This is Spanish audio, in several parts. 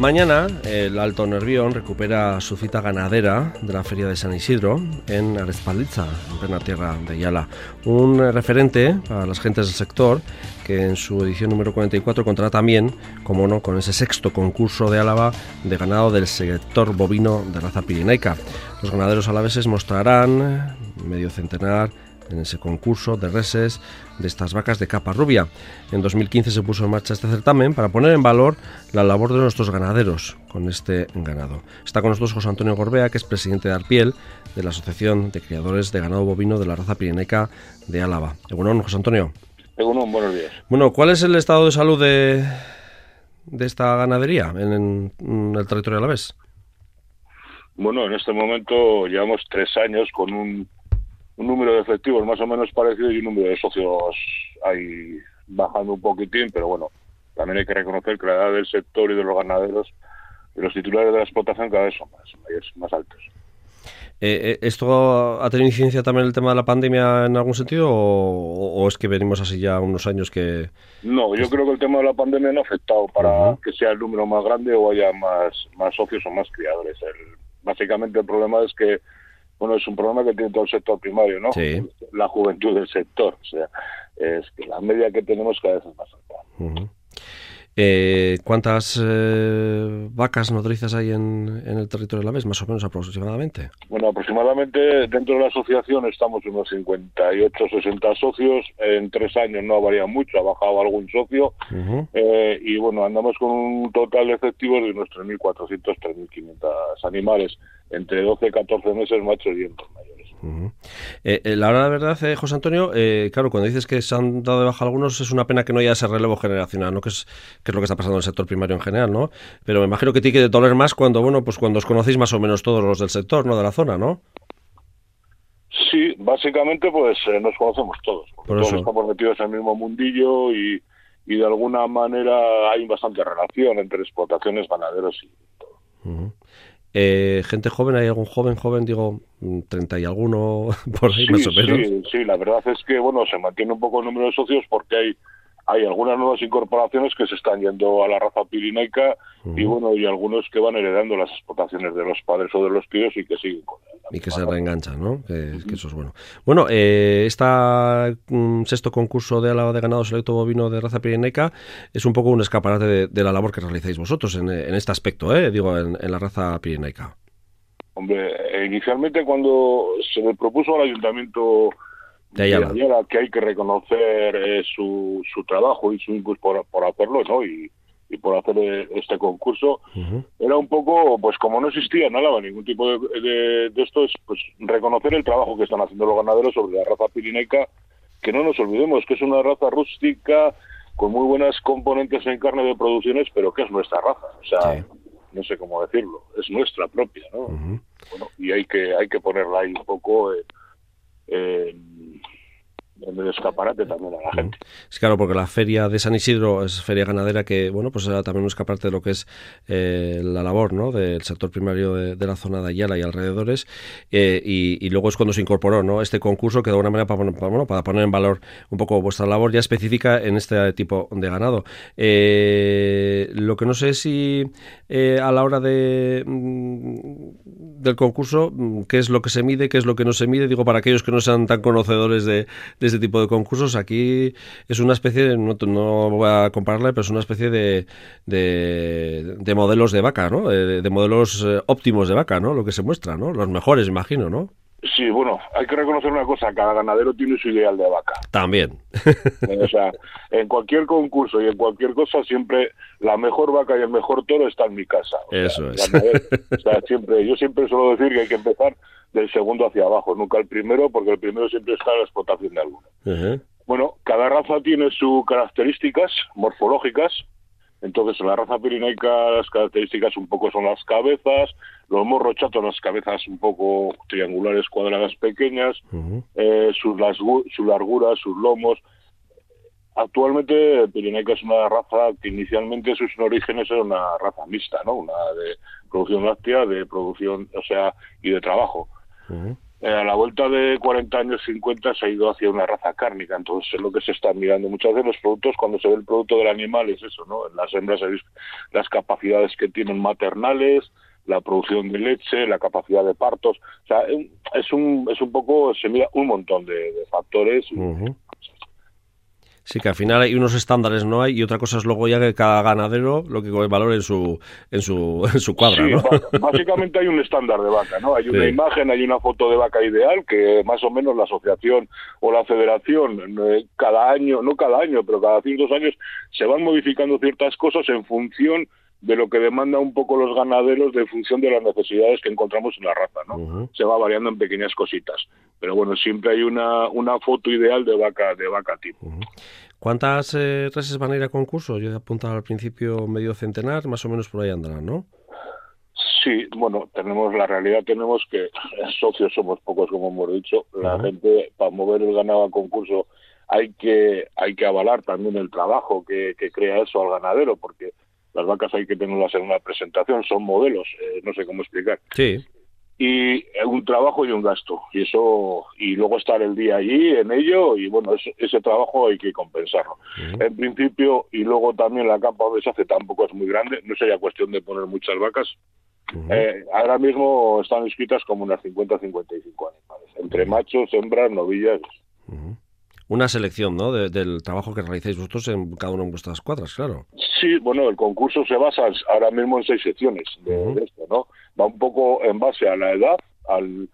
Mañana el Alto Nervión recupera su cita ganadera de la Feria de San Isidro en Arespalditza, en plena tierra de Yala. Un referente para las gentes del sector que en su edición número 44 contará también, como no, con ese sexto concurso de Álava de ganado del sector bovino de raza pirinaica. Los ganaderos alaveses mostrarán medio centenar en ese concurso de reses de estas vacas de capa rubia. En 2015 se puso en marcha este certamen para poner en valor la labor de nuestros ganaderos con este ganado. Está con nosotros José Antonio Gorbea, que es presidente de Arpiel, de la Asociación de Criadores de Ganado Bovino de la Raza Pirineca de Álava. Bueno, José Antonio. Bueno, buenos días. Bueno, ¿cuál es el estado de salud de, de esta ganadería en, en el territorio alavés? Bueno, en este momento llevamos tres años con un un número de efectivos más o menos parecido y un número de socios ahí bajando un poquitín, pero bueno, también hay que reconocer que la edad del sector y de los ganaderos y los titulares de la explotación cada vez son más, más altos. Eh, eh, ¿Esto ha tenido incidencia también el tema de la pandemia en algún sentido o, es que venimos así ya unos años que...? No, yo creo que el tema de la pandemia no ha afectado para que sea el número más grande o haya más, más socios o más criadores. básicamente el problema es que bueno, es un problema que tiene todo el sector primario, ¿no? Sí. La juventud del sector, o sea, es que la media que tenemos cada vez es más alta. Eh, ¿Cuántas eh, vacas nodrizas hay en, el territorio de la vez, más o menos aproximadamente? Bueno, aproximadamente dentro de la asociación estamos unos 58, 60 socios. En tres años no ha variado mucho, ha bajado algún socio. Eh, y bueno, andamos con un total de efectivos de unos 3.400, 3.500 animales, entre 12 y 14 meses machos y hembras mayores. Eh, eh, la verdad, eh, José Antonio, claro, cuando dices que se han dado de baja algunos, es una pena que no haya ese relevo generacional, ¿no? Que es, que es lo que está pasando en el sector primario en general, ¿no? Pero me imagino que tiene que doler más cuando, bueno, pues cuando os conocéis más o menos todos los del sector, ¿no? De la zona, ¿no? Sí, básicamente pues nos conocemos todos. todos estamos metidos en el mismo mundillo y, y de alguna manera hay bastante relación entre explotaciones, ganaderos y todo. Eh, gente joven, ¿hay algún joven, joven, digo, 30 y alguno por ahí más o menos? Sí, sí, la verdad es que, bueno, se mantiene un poco el número de socios porque hay hay algunas nuevas incorporaciones que se están yendo a la raza pirinaica y bueno y algunos que van heredando las explotaciones de los padres o de los tíos y que siguen con y que se reenganchan, ¿no? Que, eso es bueno. Bueno, eh, esta mm, sexto concurso de alaba de ganado selecto bovino de raza pirinaica es un poco un escaparate de, la labor que realizáis vosotros en, este aspecto, ¿eh? digo, en, la raza pirinaica. Hombre, eh, inicialmente cuando se le propuso al ayuntamiento de Ayala. que hay que reconocer eh, su, su trabajo y su impulso por, por hacerlo, ¿no? Y, y por hacer eh, este concurso, era un poco, pues como no existía en Álava ningún tipo de, de, esto, es pues reconocer el trabajo que están haciendo los ganaderos sobre la raza pirineca, que no nos olvidemos que es una raza rústica con muy buenas componentes en carne de producciones, pero que es nuestra raza, o sea, no sé cómo decirlo, es nuestra propia, ¿no? Bueno, y hay que hay que ponerla ahí un poco eh, en el escaparate también a la gente. Es claro, porque la feria de San Isidro es feria ganadera que, bueno, pues era también un escaparate de lo que es eh, la labor, ¿no? Del sector primario de, la zona de Ayala y alrededores. Eh, y, luego es cuando se incorporó, ¿no? Este concurso que de alguna manera para, bueno, para poner en valor un poco vuestra labor ya específica en este tipo de ganado. Eh, lo que no sé si a la hora de mm, del concurso, mm, qué es lo que se mide, qué es lo que no se mide, digo, para aquellos que no sean tan conocedores de este tipo de concursos. Aquí es una especie, de, no, no voy a compararle, pero es una especie de, de, modelos de vaca, ¿no? De, modelos eh, óptimos de vaca, ¿no? Lo que se muestra, ¿no? Los mejores, imagino, ¿no? Sí, bueno, hay que reconocer una cosa, cada ganadero tiene su ideal de vaca. También. o sea, en cualquier concurso y en cualquier cosa siempre la mejor vaca y el mejor toro está en mi casa. Eso es. o sea, siempre, yo siempre suelo decir que hay que empezar del segundo hacia abajo, nunca el primero, porque el primero siempre está en la explotación de alguno. Bueno, cada raza tiene sus características morfológicas, entonces en la raza pirinaica las características un poco son las cabezas, los morros chatos, las cabezas un poco triangulares, cuadradas, pequeñas, eh, sus, su largura, sus lomos. Actualmente Pirinaica es una raza que inicialmente sus orígenes era una raza mixta, ¿no? Una de producción láctea, de producción, o sea, y de trabajo. Eh, a la vuelta de 40 años, 50, se ha ido hacia una raza cárnica. Entonces, es lo que se está mirando. Muchas veces los productos, cuando se ve el producto del animal, es eso, ¿no? En las hembras las capacidades que tienen maternales, la producción de leche, la capacidad de partos. O sea, es un, es un poco, se mira un montón de, factores. Sí, que al final hay unos estándares, ¿no? Hay, y otra cosa es luego ya que cada ganadero lo que valore en su, en su, en su cuadra, ¿no? Básicamente hay un estándar de vaca, ¿no? Hay una imagen, hay una foto de vaca ideal que más o menos la asociación o la federación eh, cada año, no cada año, pero cada cinco años se van modificando ciertas cosas en función de lo que demanda un poco los ganaderos de función de las necesidades que encontramos en la raza, ¿no? Se va variando en pequeñas cositas, pero bueno, siempre hay una, una foto ideal de vaca de vaca tipo. ¿Cuántas eh, reses van a ir a concurso? Yo he apuntado al principio medio centenar, más o menos por ahí andarán, ¿no? Sí, bueno, tenemos la realidad, tenemos que socios somos pocos, como hemos dicho. La gente, para mover el ganado a concurso, hay que hay que avalar también el trabajo que, que crea eso al ganadero, porque las vacas hay que tenerlas en una presentación, son modelos, eh, no sé cómo explicar. Sí. Y un trabajo y un gasto. Y eso y luego estar el día allí en ello y bueno, ese, trabajo hay que compensarlo. En principio, y luego también la campa donde se hace tampoco es muy grande, no sería cuestión de poner muchas vacas. Eh, ahora mismo están inscritas como unas 50 55 animales, entre machos, hembras, novillas una selección ¿no? del trabajo que realizáis vosotros en cada una de vuestras cuadras, claro. Sí, bueno, el concurso se basa ahora mismo en seis secciones de, esto, ¿no? Va un poco en base a la edad, al,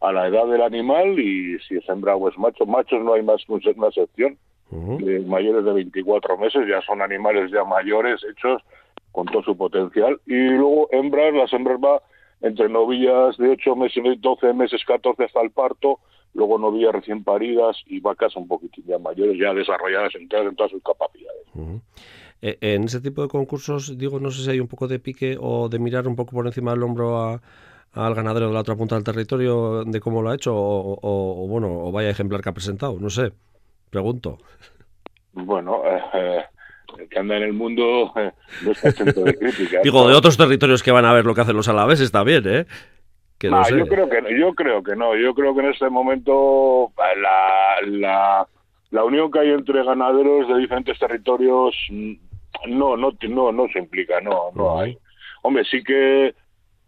a la edad del animal y si es hembra o es macho. Machos no hay más que una sección, de mayores de 24 meses, ya son animales ya mayores, hechos con todo su potencial. Y luego hembras, las hembras va entre novillas de 8 meses, 12 meses, 14 hasta el parto, luego novillas recién paridas y vacas un poquitín ya mayores, ya desarrolladas en todas, sus capacidades. Eh, en ese tipo de concursos, digo, no sé si hay un poco de pique o de mirar un poco por encima del hombro al ganadero de la otra punta del territorio de cómo lo ha hecho o, bueno, o vaya ejemplar que ha presentado, no sé, pregunto. Bueno, eh, eh que anda en el mundo no está exento de crítica. Digo, de otros territorios que van a ver lo que hacen los alaveses también, ¿eh? Yo creo que yo creo que no. Yo creo que en este momento la, la, la unión que hay entre ganaderos de diferentes territorios mm, no no no no se implica, no no hay. Hombre, sí que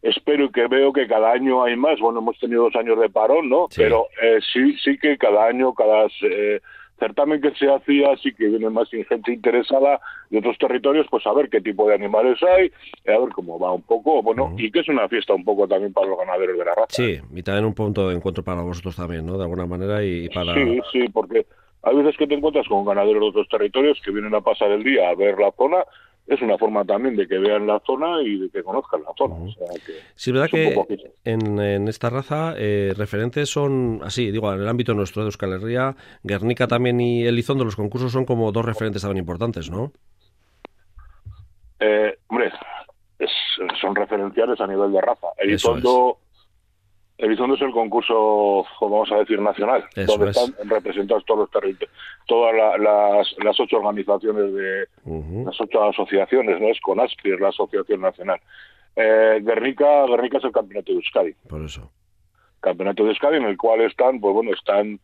espero y que veo que cada año hay más. Bueno, hemos tenido dos años de parón, ¿no? Pero eh, sí sí que cada año, cada eh, certamen que se hacía, sí que viene más gente interesada de otros territorios, pues a ver qué tipo de animales hay, a ver cómo va un poco, bueno, y que es una fiesta un poco también para los ganaderos de la raza. Sí, y también un punto de encuentro para vosotros también, ¿no? De alguna manera y para... Sí, sí, porque hay veces que te encuentras con ganaderos de otros territorios que vienen a pasar el día a ver la zona es una forma también de que vean la zona y de que conozcan la zona. sí, es verdad que en, esta raza eh, referentes son, así, digo, en el ámbito nuestro de Euskal Herria, Guernica también y Elizondo, los concursos son como dos referentes también importantes, ¿no? Eh, hombre, son referenciales a nivel de raza. Elizondo Elizondo es el concurso, vamos a decir, nacional, donde están representados todos los territorios, todas las, ocho organizaciones de las ocho asociaciones, no es CONASPI, es la asociación nacional. Eh, Guernica, Guernica es el campeonato de Euskadi. Por eso. Campeonato de Euskadi en el cual están, pues bueno, están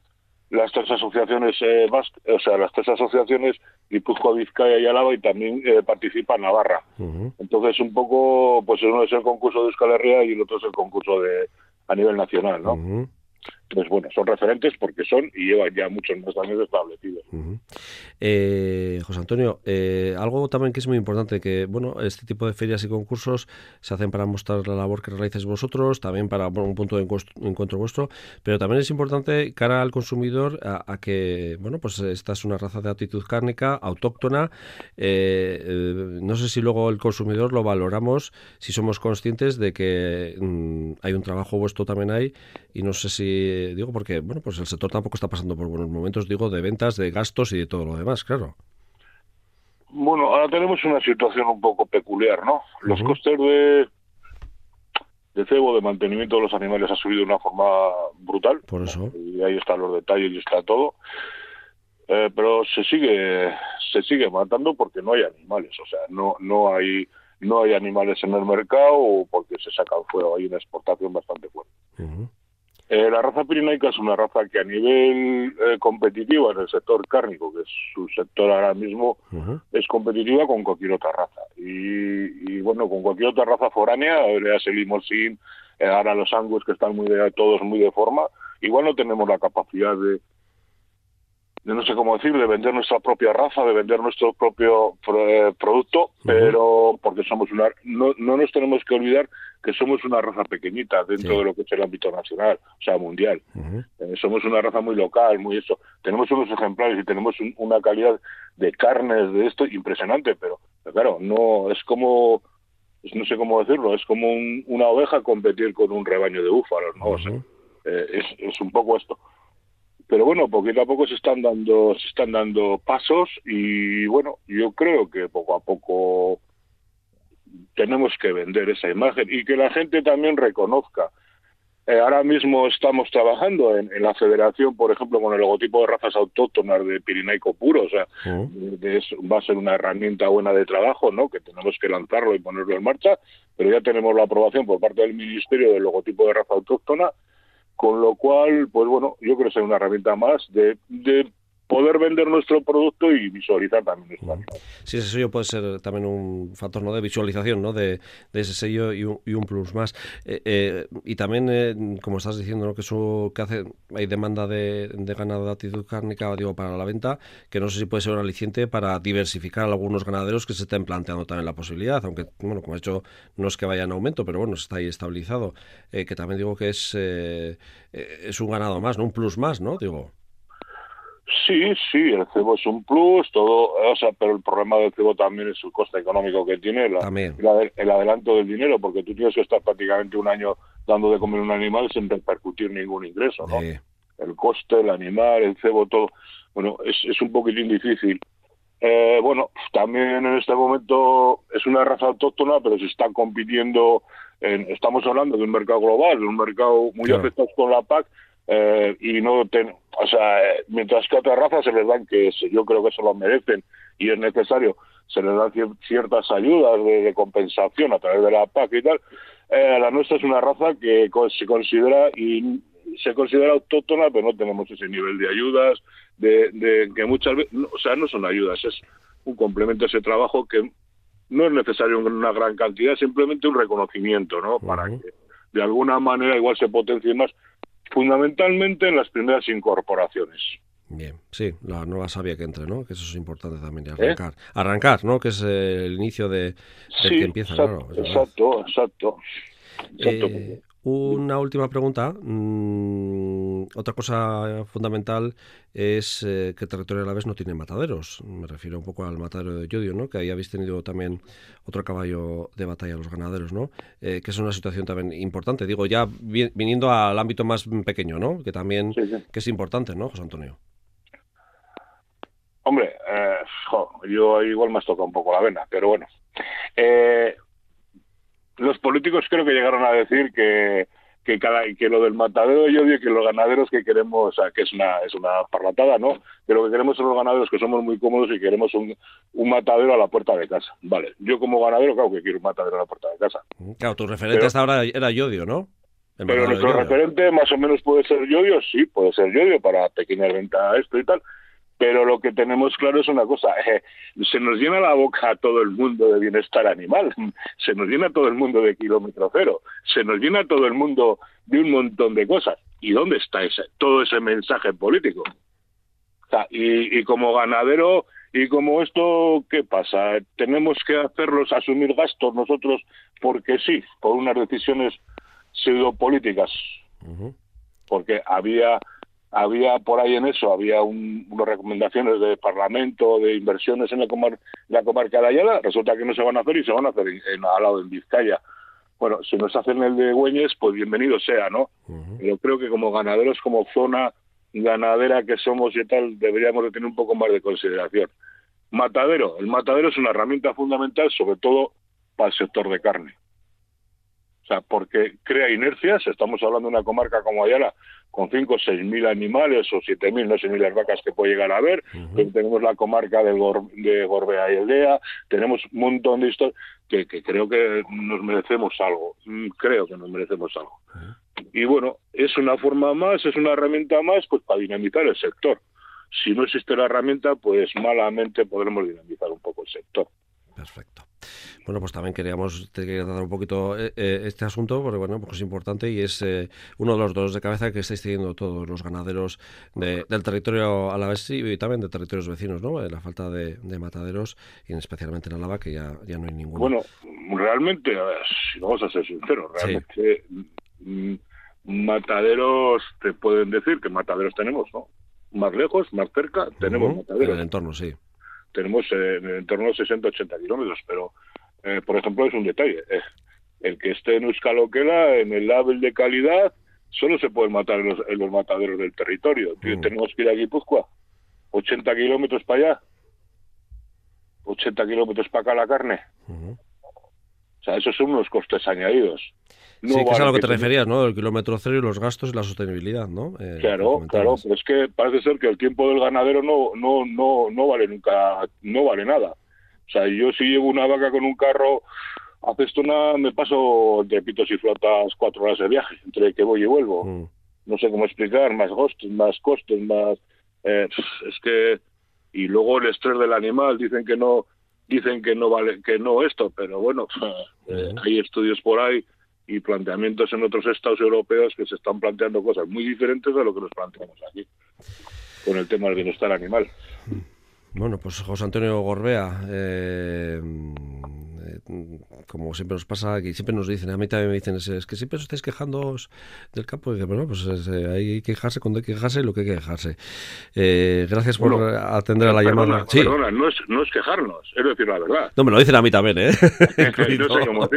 las tres asociaciones, eh, o sea, las tres asociaciones, Guipúzcoa, Vizcaya y Álava, y también eh, participa Navarra. Entonces, un poco, pues uno es el concurso de Euskal Herria y el otro es el concurso de, a nivel nacional, ¿no? Pues bueno, son referentes porque son y llevan ya muchos más años establecidos. eh, José Antonio, eh, algo también que es muy importante, que bueno, este tipo de ferias y concursos se hacen para mostrar la labor que realizáis vosotros, también para un punto de encuentro vuestro, pero también es importante cara al consumidor a, que, bueno, pues esta es una raza de actitud cárnica, autóctona, eh, no sé si luego el consumidor lo valoramos, si somos conscientes de que mm, hay un trabajo vuestro también ahí y no sé si digo porque, bueno, pues el sector tampoco está pasando por buenos momentos, digo, de ventas, de gastos y de todo lo demás, claro. Bueno, ahora tenemos una situación un poco peculiar, ¿no? Los costes de, de cebo, de mantenimiento de los animales ha subido de una forma brutal. Por eso. Y ahí están los detalles y está todo. Eh, pero se sigue se sigue matando porque no hay animales, o sea, no no hay no hay animales en el mercado o porque se saca fuera, hay una exportación bastante fuerte. Eh, la raza pirinaica es una raza que a nivel eh, competitivo en el sector cárnico, que es su sector ahora mismo, es competitiva con cualquier otra raza. Y, bueno, con cualquier otra raza foránea, veas el limosín, eh, ahora los angus que están muy de, todos muy de forma, igual no tenemos la capacidad de, no sé cómo decir, de vender nuestra propia raza, de vender nuestro propio eh, producto, pero porque somos una, no, no nos tenemos que olvidar que somos una raza pequeñita dentro de lo que es el ámbito nacional, o sea, mundial. Eh, somos una raza muy local, muy eso. Tenemos unos ejemplares y tenemos una calidad de carnes de esto impresionante, pero, claro, no es como no sé cómo decirlo, es como una oveja competir con un rebaño de búfalos, ¿no? o sea, eh, es, es un poco esto pero bueno, poquito a poco se están dando, se están dando pasos y bueno, yo creo que poco a poco tenemos que vender esa imagen y que la gente también reconozca. Eh, ahora mismo estamos trabajando en, la federación, por ejemplo, con el logotipo de razas autóctonas de Pirinaico puro, o sea, va a ser una herramienta buena de trabajo, ¿no? Que tenemos que lanzarlo y ponerlo en marcha, pero ya tenemos la aprobación por parte del Ministerio del logotipo de raza autóctona con lo cual, pues bueno, yo creo que es una herramienta más de, de poder vender nuestro producto y visualizar también nuestro Sí, ese sello puede ser también un factor ¿no? de visualización ¿no? de, ese sello y un, y un plus más. Eh, eh, y también, eh, como estás diciendo, ¿no? que eso que hace, hay demanda de, ganado de actitud cárnica digo, para la venta, que no sé si puede ser un aliciente para diversificar a algunos ganaderos que se estén planteando también la posibilidad, aunque, bueno, como he dicho, no es que vaya en aumento, pero bueno, está ahí estabilizado, que también digo que es, es un ganado más, ¿no? un plus más, ¿no? Digo. Sí, sí, el cebo es un plus, todo, o sea, pero el problema del cebo también es su coste económico que tiene, el adelanto del dinero, porque tú tienes que estar prácticamente un año dando de comer un animal sin repercutir ningún ingreso, ¿no? El coste, el animal, el cebo, todo, bueno, es, es un poquitín difícil. Eh, bueno, también en este momento es una raza autóctona, pero se está compitiendo, en, estamos hablando de un mercado global, de un mercado muy afectado con la PAC, eh, y no ten, o sea, mientras que a otras razas se les dan que yo creo que se lo merecen y es necesario, se les dan ciertas ayudas de, compensación a través de la PAC y tal, eh, la nuestra es una raza que se considera y se considera autóctona, pero no tenemos ese nivel de ayudas, de, de que muchas veces, o sea, no son ayudas, es un complemento a ese trabajo que no es necesario una gran cantidad, simplemente un reconocimiento, ¿no? Para que de alguna manera igual se potencie más fundamentalmente en las primeras incorporaciones. Bien, sí, la nueva sabia que entre, ¿no? Que eso es importante también, ¿Eh? arrancar. Arrancar, ¿no? Que es el inicio de, que empieza, exacto, Exacto, exacto. Eh, una última pregunta. Mm, otra cosa fundamental es eh, que el territorio de la vez no tiene mataderos. Me refiero un poco al matadero de Yodio, ¿no? que ahí habéis tenido también otro caballo de batalla los ganaderos, ¿no? Eh, que es una situación también importante. Digo, ya viniendo al ámbito más pequeño, ¿no? que también que es importante, ¿no, José Antonio? Hombre, eh, yo igual me has tocado un poco la vena, pero bueno. Eh, los políticos creo que llegaron a decir que que cada que lo del matadero yo digo que los ganaderos que queremos o sea, que es una es una parlatada no que lo que queremos son los ganaderos que somos muy cómodos y queremos un, un matadero a la puerta de casa. Vale yo como ganadero claro que quiero un matadero a la puerta de casa. Claro tu referente hasta ahora era Yodio no pero nuestro referente más o menos puede ser Yodio sí puede ser Yodio para pequeña venta esto y tal pero lo que tenemos claro es una cosa, eh, se nos llena la boca a todo el mundo de bienestar animal, se nos llena todo el mundo de kilómetro cero, se nos llena todo el mundo de un montón de cosas. ¿Y dónde está ese, todo ese mensaje político? y, y como ganadero, y como esto, ¿qué pasa? Tenemos que hacerlos asumir gastos nosotros porque sí, por unas decisiones pseudopolíticas. Porque había había por ahí en eso, había unas recomendaciones de Parlamento, de inversiones en la, la comarca de Ayala, resulta que no se van a hacer y se van a hacer en, al lado en Vizcaya. Bueno, si nos hacen el de Güeñes, pues bienvenido sea, ¿no? Pero creo que como ganaderos, como zona ganadera que somos y tal, deberíamos de tener un poco más de consideración. Matadero. El matadero es una herramienta fundamental, sobre todo para el sector de carne. O sea, porque crea inercias. Estamos hablando de una comarca como Ayala, con 5 o 6 mil animales o 7 mil, no sé mil vacas que puede llegar a haber. Tenemos la comarca de, de Gorbea y Aldea, tenemos un montón de historias que, creo que nos merecemos algo. Mm, creo que nos merecemos algo. y bueno, es una forma más, es una herramienta más pues para dinamizar el sector. Si no existe la herramienta, pues malamente podremos dinamizar un poco el sector. Perfecto. Bueno, pues también queríamos te dar un poquito eh, eh, este asunto, porque bueno, pues es importante y es eh, uno de los dolores de cabeza que estáis teniendo todos los ganaderos del territorio alavés y también de territorios vecinos, ¿no? La falta de, mataderos, y especialmente en Álava, que ya, ya no hay ninguno. Bueno, realmente, si vamos a ser sinceros, realmente mm, mataderos, te pueden decir que mataderos tenemos, ¿no? Más lejos, más cerca, tenemos mataderos. En el entorno, sí tenemos eh, en torno a 60-80 kilómetros, pero eh, por ejemplo es un detalle. Eh, el que esté en Euskaloquela, en el label de calidad, solo se puede matar en los, mataderos del territorio. Mm. Tenemos que ir a Guipúzcoa, 80 kilómetros para allá, 80 kilómetros para acá la carne. O sea, esos son unos costes añadidos. sí, que es a lo que te referías, ¿no? El kilómetro cero y los gastos y la sostenibilidad, ¿no? Eh, claro, claro, pero es que parece ser que el tiempo del ganadero no, no, no, no vale nunca, no vale nada. O sea, yo si llevo una vaca con un carro a Cestona, me paso de pitos y flotas cuatro horas de viaje, entre que voy y vuelvo. Mm. No sé cómo explicar, más costes, más costes, más... Eh, es que... Y luego el estrés del animal, dicen que no dicen que no vale que no esto pero bueno eh, hay estudios por ahí y planteamientos en otros estados europeos que se están planteando cosas muy diferentes de lo que nos planteamos aquí con el tema del bienestar animal. Bueno pues José Antonio Gorbea eh, como siempre nos pasa, que siempre nos dicen, a mí también me dicen, es, que siempre os estáis quejando del campo. Y bueno, pues eh, hay que quejarse cuando hay que quejarse lo que hay que quejarse. Eh, gracias por atender a la llamada. Sí. Perdona, no es, no es quejarnos, es decir la verdad. No, me lo dicen a mí también, ¿eh? no sé cómo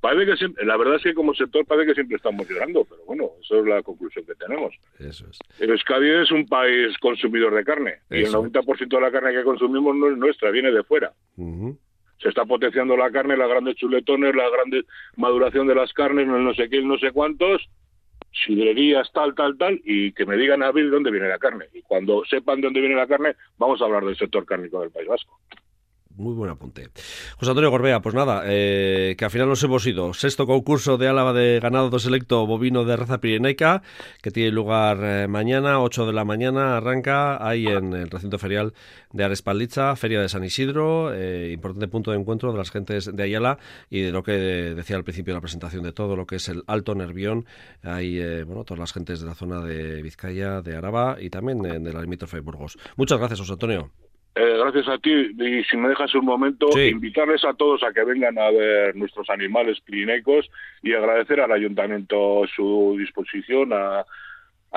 Parece que siempre, la verdad es que como sector parece que siempre estamos llorando, pero bueno, eso es la conclusión que tenemos. Eso es. Pero Euskadi es un país consumidor de carne y el 90% de la carne que consumimos no es nuestra, viene de fuera se está potenciando la carne, las grandes chuletones, la grande maduración de las carnes, no sé qué, no sé cuántos, sidrerías, tal, tal, tal, y que me digan a ver dónde viene la carne. Y cuando sepan de dónde viene la carne, vamos a hablar del sector cárnico del País Vasco muy buen apunte. José Antonio Gorbea, pues nada, eh, que al final nos hemos ido. Sexto concurso de Álava de ganado de selecto bovino de raza pirenaica, que tiene lugar eh, mañana, 8 de la mañana, arranca ahí en el recinto ferial de Arespalditza, Feria de San Isidro, eh, importante punto de encuentro de las gentes de Ayala y de lo que decía al principio de la presentación de todo lo que es el Alto Nervión, hay bueno, todas las gentes de la zona de Vizcaya, de Araba y también de la limítrofe de Burgos. Muchas gracias, José Antonio. Eh, gracias a ti. Y si me dejas un momento, invitarles a todos a que vengan a ver nuestros animales clínicos y agradecer al ayuntamiento su disposición a,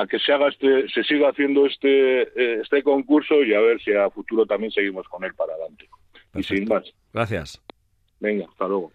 que se haga este, se siga haciendo este, eh, este concurso y a ver si a futuro también seguimos con él para adelante. Y sin más. Gracias. Venga, hasta luego.